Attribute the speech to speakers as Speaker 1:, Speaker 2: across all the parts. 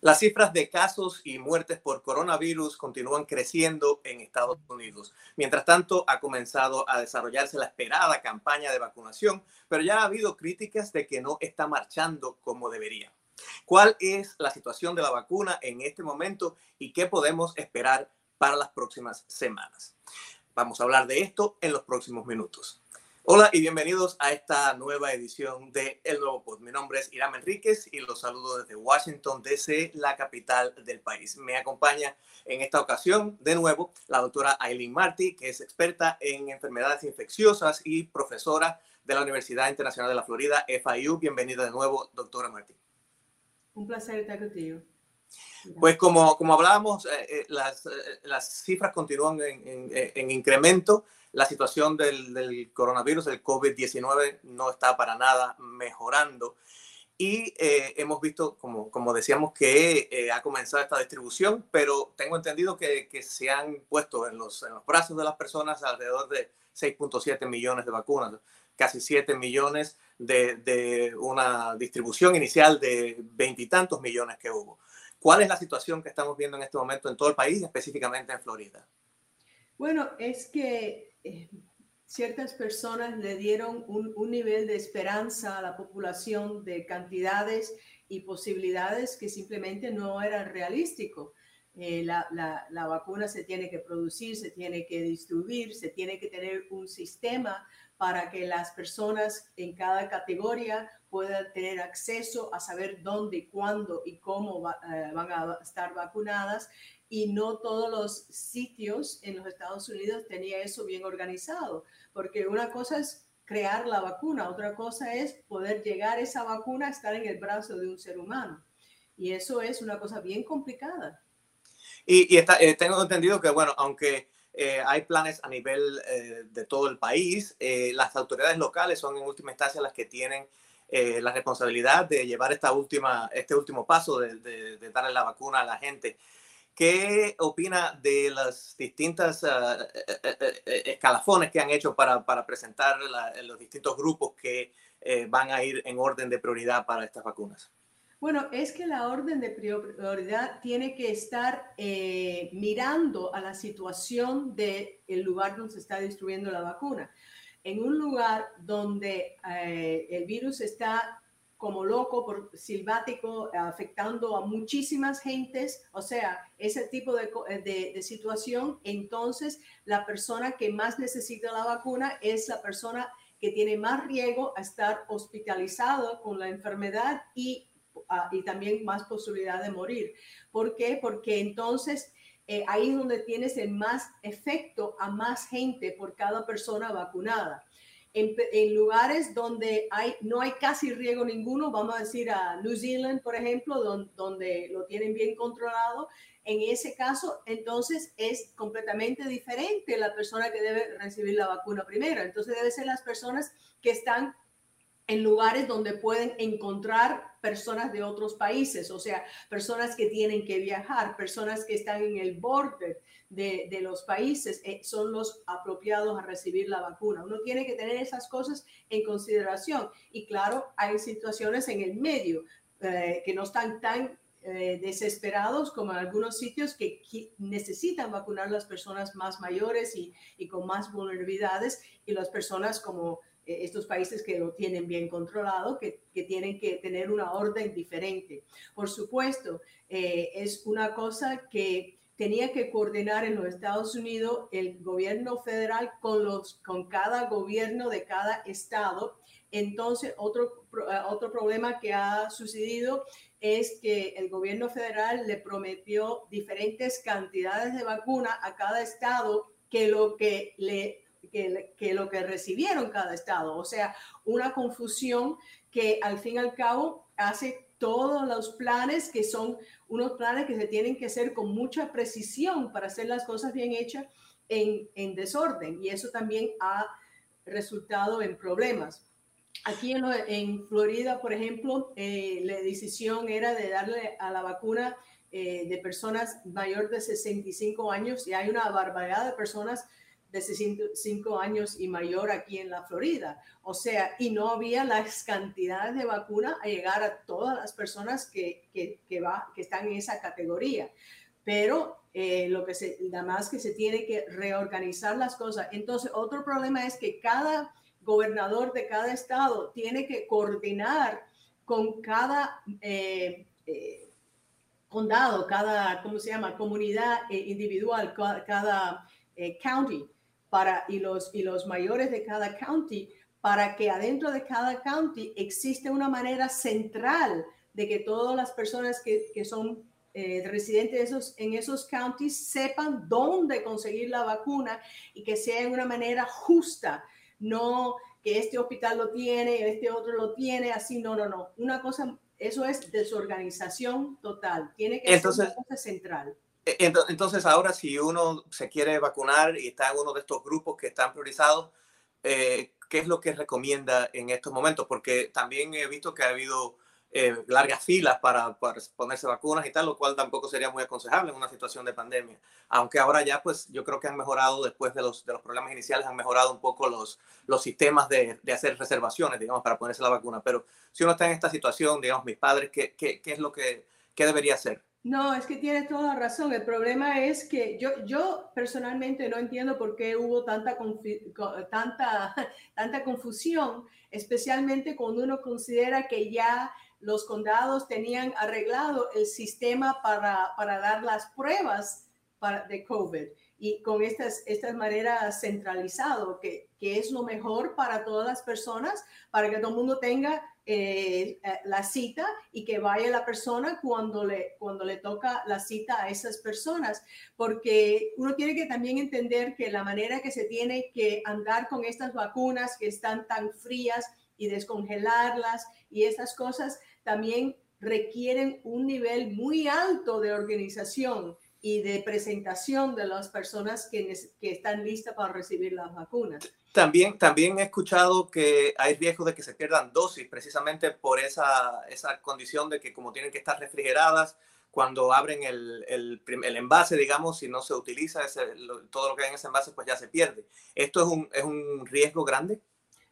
Speaker 1: Las cifras de casos y muertes por coronavirus continúan creciendo en Estados Unidos. Mientras tanto, ha comenzado a desarrollarse la esperada campaña de vacunación, pero ya ha habido críticas de que no está marchando como debería. ¿Cuál es la situación de la vacuna en este momento y qué podemos esperar para las próximas semanas? Vamos a hablar de esto en los próximos minutos. Hola y bienvenidos a esta nueva edición de El Nuevo Pod. Mi nombre es Iram Enríquez y los saludo desde Washington, D.C., la capital del país. Me acompaña en esta ocasión, de nuevo, la doctora Aileen Marty, que es experta en enfermedades infecciosas y profesora de la Universidad Internacional de la Florida, FIU. Bienvenida de nuevo, doctora Marty.
Speaker 2: Un placer estar contigo.
Speaker 1: Pues como, como hablábamos, eh, eh, las, eh, las, cifras continúan en, en, en incremento la situación del, coronavirus, del COVID-19, no está para nada mejorando. Y eh, hemos visto, como, como decíamos, que ha comenzado esta distribución, pero tengo entendido que, que se han puesto en los, en los, brazos de las personas alrededor de 6.7 millones de vacunas, casi 7 millones de, de una distribución inicial de veintitantos millones que hubo. ¿Cuál es la situación que estamos viendo en este momento en todo el país, específicamente en Florida?
Speaker 2: Bueno, es que eh, ciertas personas le dieron un, nivel de esperanza a la población de cantidades y posibilidades que simplemente no eran realísticos. Eh, la, vacuna se tiene que producir, se tiene que distribuir, se tiene que tener un sistema para que las personas en cada categoría puedan tener acceso a saber dónde, cuándo y cómo va, eh, van a estar vacunadas y no todos los sitios en los Estados Unidos tenía eso bien organizado, porque una cosa es crear la vacuna, otra cosa es poder llegar esa vacuna a estar en el brazo de un ser humano. Y eso es una cosa bien complicada.
Speaker 1: Y, y está, eh, tengo entendido que, bueno, aunque eh, hay planes a nivel eh, de todo el país, eh, las autoridades locales son en última instancia las que tienen eh, la responsabilidad de llevar esta última, este último paso de, de, de darle la vacuna a la gente. ¿Qué opina de las distintas uh, escalafones que han hecho para, para presentar la, los distintos grupos que eh, van a ir en orden de prioridad para estas vacunas?
Speaker 2: Bueno, es que la orden de prioridad tiene que estar eh, mirando a la situación del el lugar donde se está distribuyendo la vacuna. En un lugar donde eh, el virus está como loco, por silvático, afectando a muchísimas gentes, o sea, ese tipo de, de, situación, entonces la persona que más necesita la vacuna es la persona que tiene más riesgo a estar hospitalizado con la enfermedad y, uh, y también más posibilidad de morir. ¿Por qué? Porque entonces eh, ahí es donde tienes el más efecto a más gente por cada persona vacunada en, lugares donde no hay casi riesgo ninguno, vamos a decir a New Zealand, por ejemplo, donde lo tienen bien controlado, en ese caso, entonces es completamente diferente la persona que debe recibir la vacuna primero. Entonces debe ser las personas que están en lugares donde pueden encontrar personas de otros países, o sea, personas que tienen que viajar, personas que están en el borde de, de los países, eh, son los apropiados a recibir la vacuna. Uno tiene que tener esas cosas en consideración. Y claro, hay situaciones en el medio eh, que no están tan eh, desesperados como en algunos sitios que, necesitan vacunar las personas más mayores y, y con más vulnerabilidades y las personas como estos países que lo tienen bien controlado, que, que, tienen que tener una orden diferente. Por supuesto, eh, es una cosa que tenía que coordinar en los Estados Unidos el gobierno federal con, los, con cada gobierno de cada estado. Entonces, otro, eh, otro problema que ha sucedido es que el gobierno federal le prometió diferentes cantidades de vacuna a cada estado que lo que le que, que, lo que recibieron cada estado. O sea, una confusión que al fin y al cabo hace todos los planes que son unos planes que se tienen que hacer con mucha precisión para hacer las cosas bien hechas en, en desorden. Y eso también ha resultado en problemas. Aquí en, en Florida, por ejemplo, eh, la decisión era de darle a la vacuna eh, de personas mayor de 65 años y hay una barbaridad de personas de 65 años y mayor aquí en la Florida. O sea, y no había las cantidades de vacuna a llegar a todas las personas que, que, que, va, que están en esa categoría. Pero eh, lo que se, nada más que se tiene que reorganizar las cosas. Entonces, otro problema es que cada gobernador de cada estado tiene que coordinar con cada eh, eh, condado, cada, ¿cómo se llama? Comunidad individual, cada, county para, y, los, y los mayores de cada county para que adentro de cada county existe una manera central de que todas las personas que, que son eh, residentes esos, en esos counties sepan dónde conseguir la vacuna y que sea de una manera justa, no que este hospital lo tiene, este otro lo tiene, así, no, no, no. Una cosa, eso es desorganización total, tiene que ser una cosa central.
Speaker 1: E, entonces, ahora si uno se quiere vacunar y está en uno de estos grupos que están priorizados, eh, ¿qué es lo que recomienda en estos momentos? Porque también he visto que ha habido eh, largas filas para, para, ponerse vacunas y tal, lo cual tampoco sería muy aconsejable en una situación de pandemia. Aunque ahora ya, pues yo creo que han mejorado, después de los, de los problemas iniciales, han mejorado un poco los, los sistemas de, de hacer reservaciones, digamos, para ponerse la vacuna. Pero si uno está en esta situación, digamos, mis padres, ¿qué, qué, qué es lo que qué debería hacer?
Speaker 2: No, es que tiene toda razón. El problema es que yo, yo personalmente no entiendo por qué hubo tanta, tanta, tanta confusión, especialmente cuando uno considera que ya los condados tenían arreglado el sistema para, para dar las pruebas para, de COVID y con estas, estas maneras centralizado, que, que, es lo mejor para todas las personas, para que todo el mundo tenga eh, eh, la cita y que vaya la persona cuando le, cuando le toca la cita a esas personas, porque uno tiene que también entender que la manera que se tiene que andar con estas vacunas que están tan frías y descongelarlas y esas cosas también requieren un nivel muy alto de organización y de presentación de las personas que, que están listas para recibir las vacunas.
Speaker 1: También, también he escuchado que hay riesgo de que se pierdan dosis precisamente por esa, esa condición de que como tienen que estar refrigeradas, cuando abren el, el, el envase, digamos, si no se utiliza ese, todo lo que hay en ese envase, pues ya se pierde. ¿Esto es un, es un riesgo grande?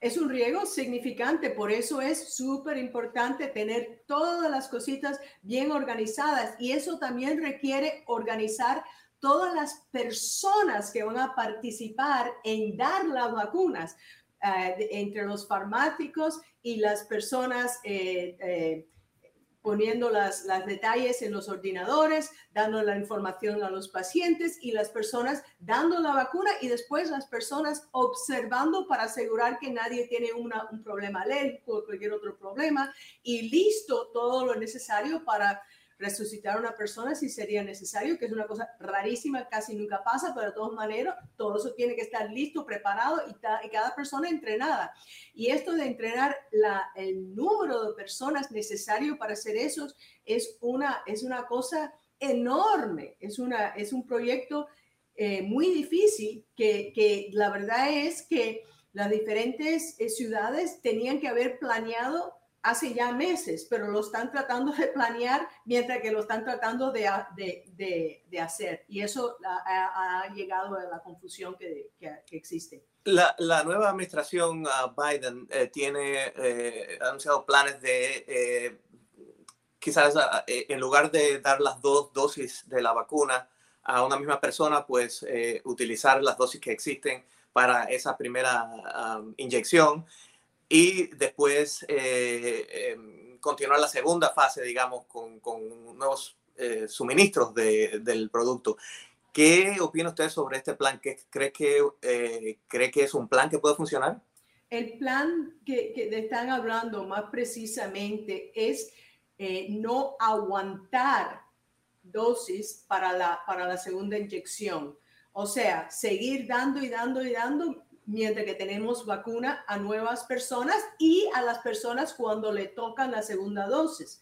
Speaker 2: Es un riesgo significante, por eso es súper importante tener todas las cositas bien organizadas y eso también requiere organizar todas las personas que van a participar en dar las vacunas, eh, entre los farmáticos y las personas eh, eh, poniendo las, las detalles en los ordenadores, dando la información a los pacientes y las personas dando la vacuna y después las personas observando para asegurar que nadie tiene una, un problema alérgico o cualquier otro problema y listo todo lo necesario para resucitar a una persona si sería necesario, que es una cosa rarísima, casi nunca pasa, pero de todas maneras, todo eso tiene que estar listo, preparado y, cada persona entrenada. Y esto de entrenar el número de personas necesario para hacer eso es una, es una cosa enorme, es, una, es un proyecto eh, muy difícil que, que, la verdad es que las diferentes eh, ciudades tenían que haber planeado hace ya meses, pero lo están tratando de planear mientras que lo están tratando de, de, de, hacer. Y eso ha, llegado a la confusión que, que, existe.
Speaker 1: La, la, nueva administración uh, Biden eh, tiene eh, anunciado planes de eh, quizás uh, en lugar de dar las dos dosis de la vacuna a una misma persona, pues utilizar las dosis que existen para esa primera um, inyección y después eh, em, continuar la segunda fase, digamos, con, con nuevos eh, suministros de, del producto. ¿Qué opina usted sobre este plan? ¿Qué, cree, que, eh, ¿Cree que es un plan que puede funcionar?
Speaker 2: El plan que, que están hablando más precisamente es no aguantar dosis para la, para la segunda inyección. O sea, seguir dando y dando y dando mientras que tenemos vacuna a nuevas personas y a las personas cuando le tocan la segunda dosis.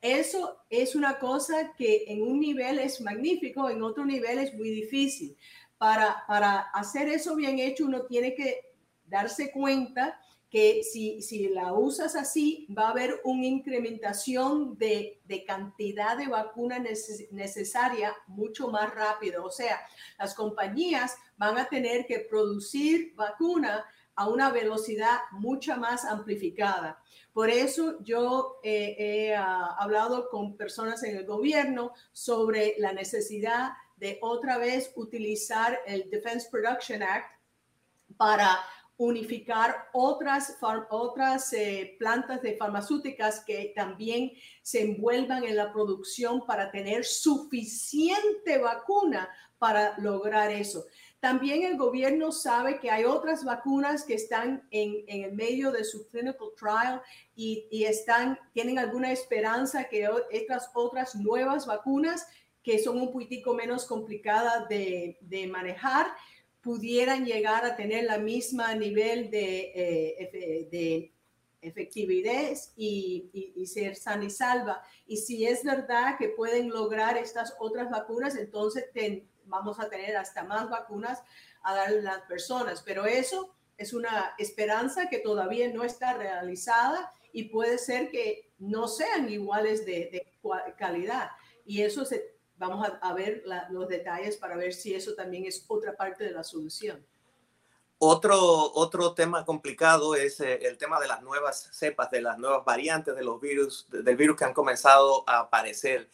Speaker 2: Eso es una cosa que en un nivel es magnífico, en otro nivel es muy difícil. Para, para hacer eso bien hecho, uno tiene que darse cuenta que si, si la usas así, va a haber una incrementación de, de cantidad de vacuna necesaria mucho más rápido. O sea, las compañías van a tener que producir vacuna a una velocidad mucha más amplificada. Por eso yo eh, he ah, hablado con personas en el gobierno sobre la necesidad de otra vez utilizar el Defense Production Act para unificar otras, otras eh, plantas de farmacéuticas que también se envuelvan en la producción para tener suficiente vacuna para lograr eso. También el gobierno sabe que hay otras vacunas que están en, en el medio de su clinical trial y, y, están, tienen alguna esperanza que estas otras nuevas vacunas que son un poquitico menos complicadas de, de manejar pudieran llegar a tener la misma nivel de, eh, de efectividad y, y, ser sana y salva. Y si es verdad que pueden lograr estas otras vacunas, entonces vamos a tener hasta más vacunas a dar a las personas. Pero eso es una esperanza que todavía no está realizada y puede ser que no sean iguales de, de calidad. Y eso se, vamos a, ver los detalles para ver si eso también es otra parte de la solución.
Speaker 1: Otro, otro tema complicado es eh, el tema de las nuevas cepas, de las nuevas variantes de los virus, del virus que han comenzado a aparecer.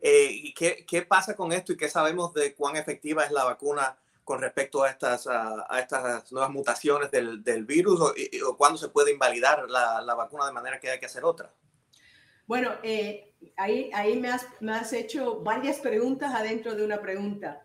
Speaker 1: Eh, ¿y qué, qué, pasa con esto y qué sabemos de cuán efectiva es la vacuna con respecto a estas, a, estas nuevas mutaciones del, del virus o, o, cuándo se puede invalidar la, la, vacuna de manera que hay que hacer otra?
Speaker 2: Bueno, eh, ahí, ahí me, has, me has hecho varias preguntas adentro de una pregunta.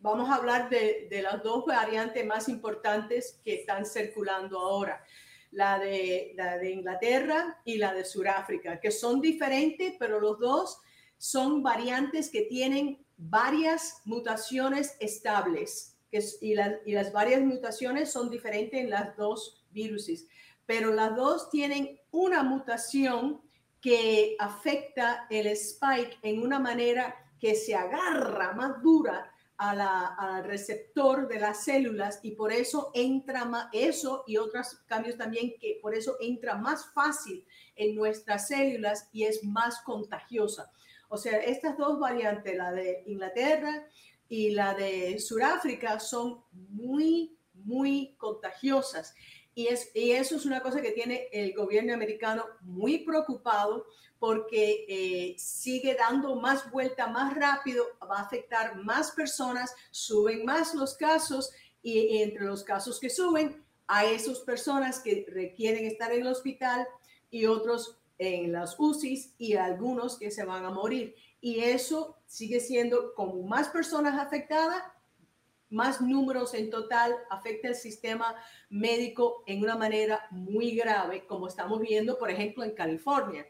Speaker 2: Vamos a hablar de, de las dos variantes más importantes que están circulando ahora la de, la de Inglaterra y la de Sudáfrica, que son diferentes, pero los dos son variantes que tienen varias mutaciones estables que, y, y, las varias mutaciones son diferentes en las dos viruses, pero las dos tienen una mutación que afecta el spike en una manera que se agarra más dura al receptor de las células y por eso entra más, eso y otros cambios también que por eso entra más fácil en nuestras células y es más contagiosa. O sea, estas dos variantes, la de Inglaterra y la de Sudáfrica, son muy, muy contagiosas. Y, es, eso es una cosa que tiene el gobierno americano muy preocupado porque eh, sigue dando más vuelta más rápido, va a afectar más personas, suben más los casos y, entre los casos que suben, a esas personas que requieren estar en el hospital y otros en las UCIs y algunos que se van a morir. Y eso sigue siendo como más personas afectadas, más números en total, afecta el sistema médico en una manera muy grave, como estamos viendo, por ejemplo, en California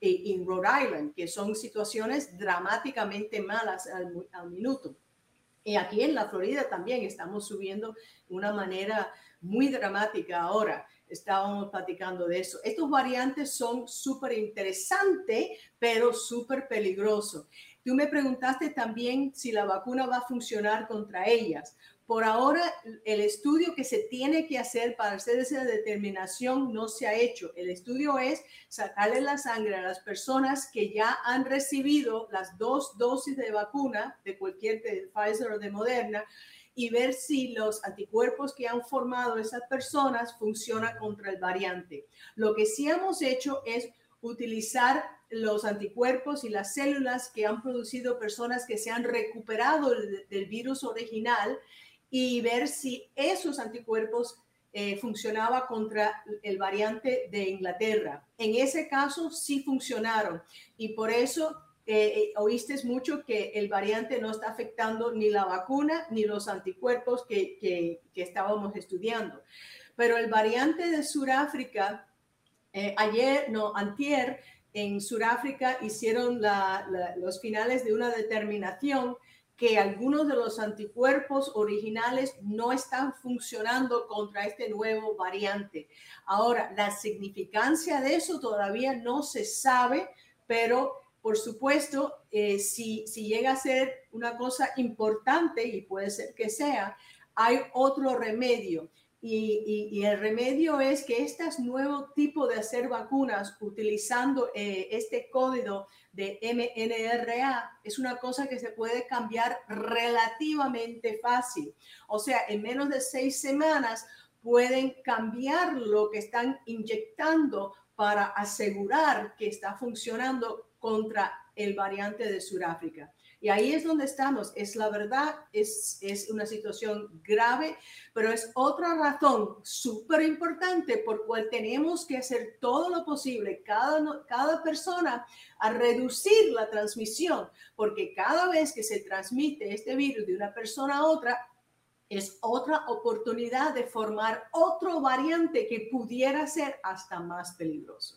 Speaker 2: y en Rhode Island, que son situaciones dramáticamente malas al, al minuto. Y aquí en la Florida también estamos subiendo de una manera muy dramática ahora estábamos platicando de eso. Estos variantes son súper interesantes, pero súper peligrosos. Tú me preguntaste también si la vacuna va a funcionar contra ellas. Por ahora, el estudio que se tiene que hacer para hacer esa determinación no se ha hecho. El estudio es sacarle la sangre a las personas que ya han recibido las dos dosis de vacuna de cualquier de Pfizer o de Moderna y ver si los anticuerpos que han formado esas personas funcionan contra el variante. Lo que sí hemos hecho es utilizar los anticuerpos y las células que han producido personas que se han recuperado del virus original y ver si esos anticuerpos eh, funcionaba contra el variante de Inglaterra. En ese caso sí funcionaron y por eso eh, eh, oíste mucho que el variante no está afectando ni la vacuna ni los anticuerpos que, que, estábamos estudiando. Pero el variante de Sudáfrica, eh, ayer, no, antier, en Sudáfrica hicieron los finales de una determinación que algunos de los anticuerpos originales no están funcionando contra este nuevo variante. Ahora, la significancia de eso todavía no se sabe, pero por supuesto, eh, si, si llega a ser una cosa importante, y puede ser que sea, hay otro remedio. Y, el remedio es que este nuevo tipo de hacer vacunas utilizando eh, este código de MNRA es una cosa que se puede cambiar relativamente fácil. O sea, en menos de seis semanas pueden cambiar lo que están inyectando para asegurar que está funcionando contra el variante de Sudáfrica. Y ahí es donde estamos. Es la verdad, es, es una situación grave, pero es otra razón súper importante por cual tenemos que hacer todo lo posible, cada, cada persona, a reducir la transmisión, porque cada vez que se transmite este virus de una persona a otra, es otra oportunidad de formar otro variante que pudiera ser hasta más peligroso.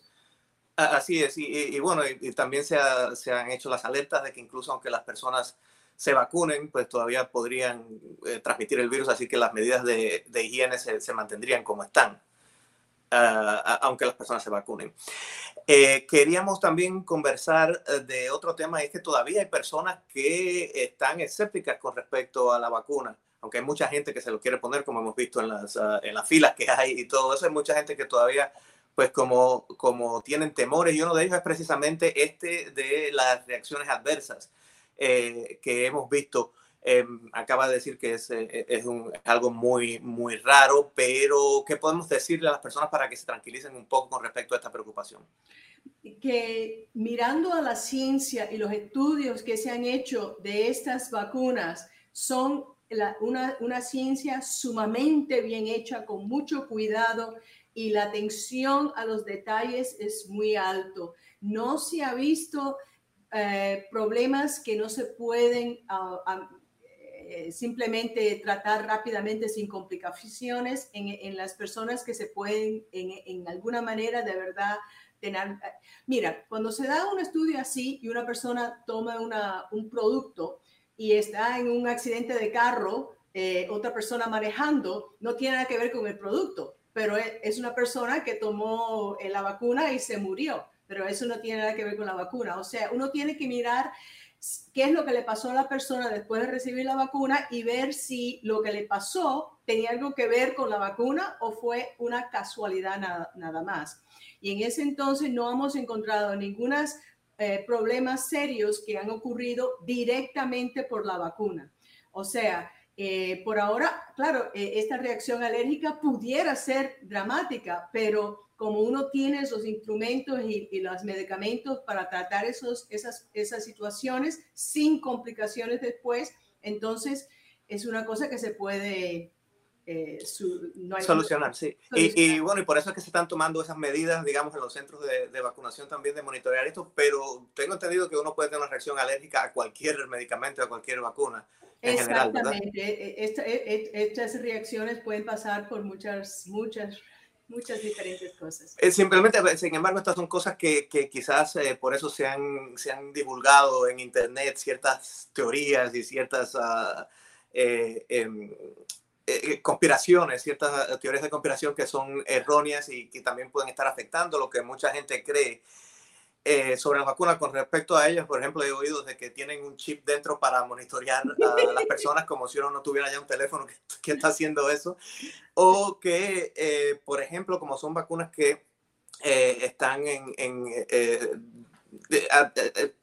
Speaker 1: Así es, y, bueno, y, también se, han hecho las alertas de que incluso aunque las personas se vacunen, pues todavía podrían eh, transmitir el virus, así que las medidas de, higiene se, mantendrían como están, ah, aunque las personas se vacunen. Eh, queríamos también conversar eh, de otro tema, y es que todavía hay personas que están escépticas con respecto a la vacuna aunque hay mucha gente que se lo quiere poner, como hemos visto en las, ah, en las filas que hay y todo eso, hay mucha gente que todavía pues como, como tienen temores y uno de ellos es precisamente este de las reacciones adversas eh, que hemos visto. Em, acaba de decir que es, eh, es, un, algo muy, muy raro, pero ¿qué podemos decirle a las personas para que se tranquilicen un poco con respecto a esta preocupación?
Speaker 2: Que mirando a la ciencia y los estudios que se han hecho de estas vacunas, son una, una ciencia sumamente bien hecha, con mucho cuidado y la atención a los detalles es muy alto. No se ha visto eh, problemas que no se pueden ah, ah, eh, simplemente tratar rápidamente sin complicaciones en, las personas que se pueden en, alguna manera de verdad tener. Mira, cuando se da un estudio así y una persona toma una, un producto y está en un accidente de carro, eh, otra persona manejando, no tiene nada que ver con el producto pero e, es una persona que tomó eh, la vacuna y se murió, pero eso no tiene nada que ver con la vacuna. O sea, uno tiene que mirar qué es lo que le pasó a la persona después de recibir la vacuna y ver si lo que le pasó tenía algo que ver con la vacuna o fue una casualidad nada, más. Y en ese entonces no hemos encontrado ningún eh, problemas serios que han ocurrido directamente por la vacuna. O sea, eh, por ahora, claro, eh, esta reacción alérgica pudiera ser dramática, pero como uno tiene esos instrumentos y, los medicamentos para tratar esos, esas, esas situaciones sin complicaciones después, entonces es una cosa que se puede
Speaker 1: eh, solucionar, sí. Y, bueno, y por eso es que se están tomando esas medidas, digamos, en los centros de, de, vacunación también de monitorear esto, pero tengo entendido que uno puede tener una reacción alérgica a cualquier medicamento, a cualquier vacuna.
Speaker 2: Exactamente. E, e, e, estas reacciones pueden pasar por muchas, muchas, muchas diferentes cosas.
Speaker 1: Eh, simplemente, sin embargo, estas son cosas que, que quizás eh, por eso se han, se han divulgado en Internet ciertas teorías y ciertas uh, eh, em, conspiraciones, ciertas teorías de conspiración que son erróneas y que también pueden estar afectando lo que mucha gente cree eh, sobre las vacunas con respecto a ellas, por ejemplo, he oído de que tienen un chip dentro para monitorear a las personas como si uno no tuviera ya un teléfono que, está haciendo eso, o que, eh, por ejemplo, como son vacunas que eh, están en,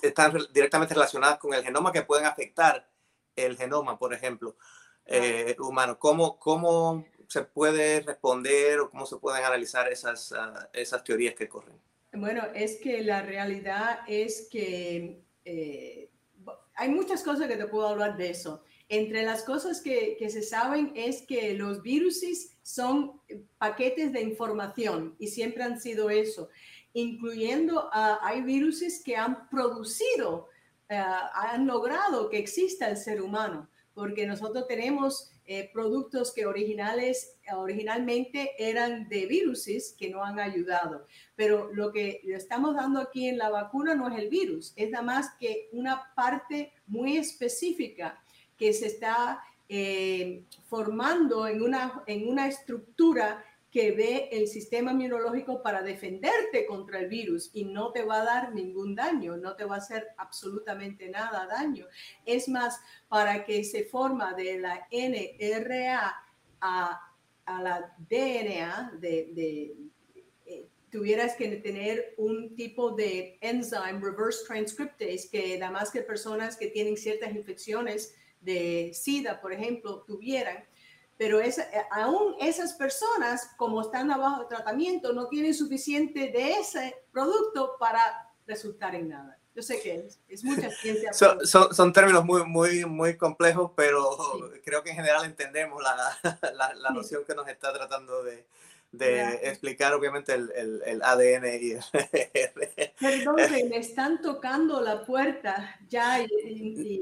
Speaker 1: están directamente relacionadas con el genoma que pueden afectar el genoma, por ejemplo, humano. ¿Cómo, ¿Cómo se puede responder o cómo se pueden analizar esas, ah, esas teorías que corren?
Speaker 2: Bueno, es que la realidad es que eh, hay muchas cosas que te puedo hablar de eso. Entre las cosas que, que se saben es que los virus son paquetes de información y siempre han sido eso, incluyendo uh, hay virus que han producido, uh, han logrado que exista el ser humano, porque nosotros tenemos eh, productos que originales, originalmente eran de viruses que no han ayudado. Pero lo que estamos dando aquí en la vacuna no es el virus, es nada más que una parte muy específica que se está eh, formando en una, en una estructura que ve el sistema inmunológico para defenderte contra el virus y no te va a dar ningún daño, no te va a hacer absolutamente nada daño. Es más, para que se forma de la NRA a a la DNA de, eh, tuvieras que tener un tipo de enzyme reverse transcriptase que además que personas que tienen ciertas infecciones de SIDA, por ejemplo, tuvieran. Pero es, eh, aún esas personas, como están abajo de tratamiento, no tienen suficiente de ese producto para resultar en nada. Yo sé que es, mucha ciencia.
Speaker 1: son, son, términos muy, muy, muy complejos, pero creo que en general entendemos la, la, la noción que nos está tratando de, de explicar obviamente el, el, el, ADN y el
Speaker 2: Perdón, me están tocando la puerta ya.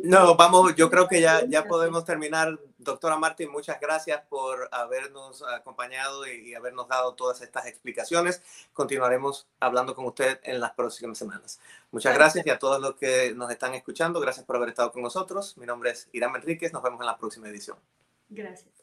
Speaker 1: no, vamos, yo creo que ya, ya podemos terminar. Doctora Martín, muchas gracias por habernos acompañado y, habernos dado todas estas explicaciones. Continuaremos hablando con usted en las próximas semanas. Muchas gracias y a todos los que nos están escuchando, gracias por haber estado con nosotros. Mi nombre es Irán Enríquez, nos vemos en la próxima edición.
Speaker 2: Gracias.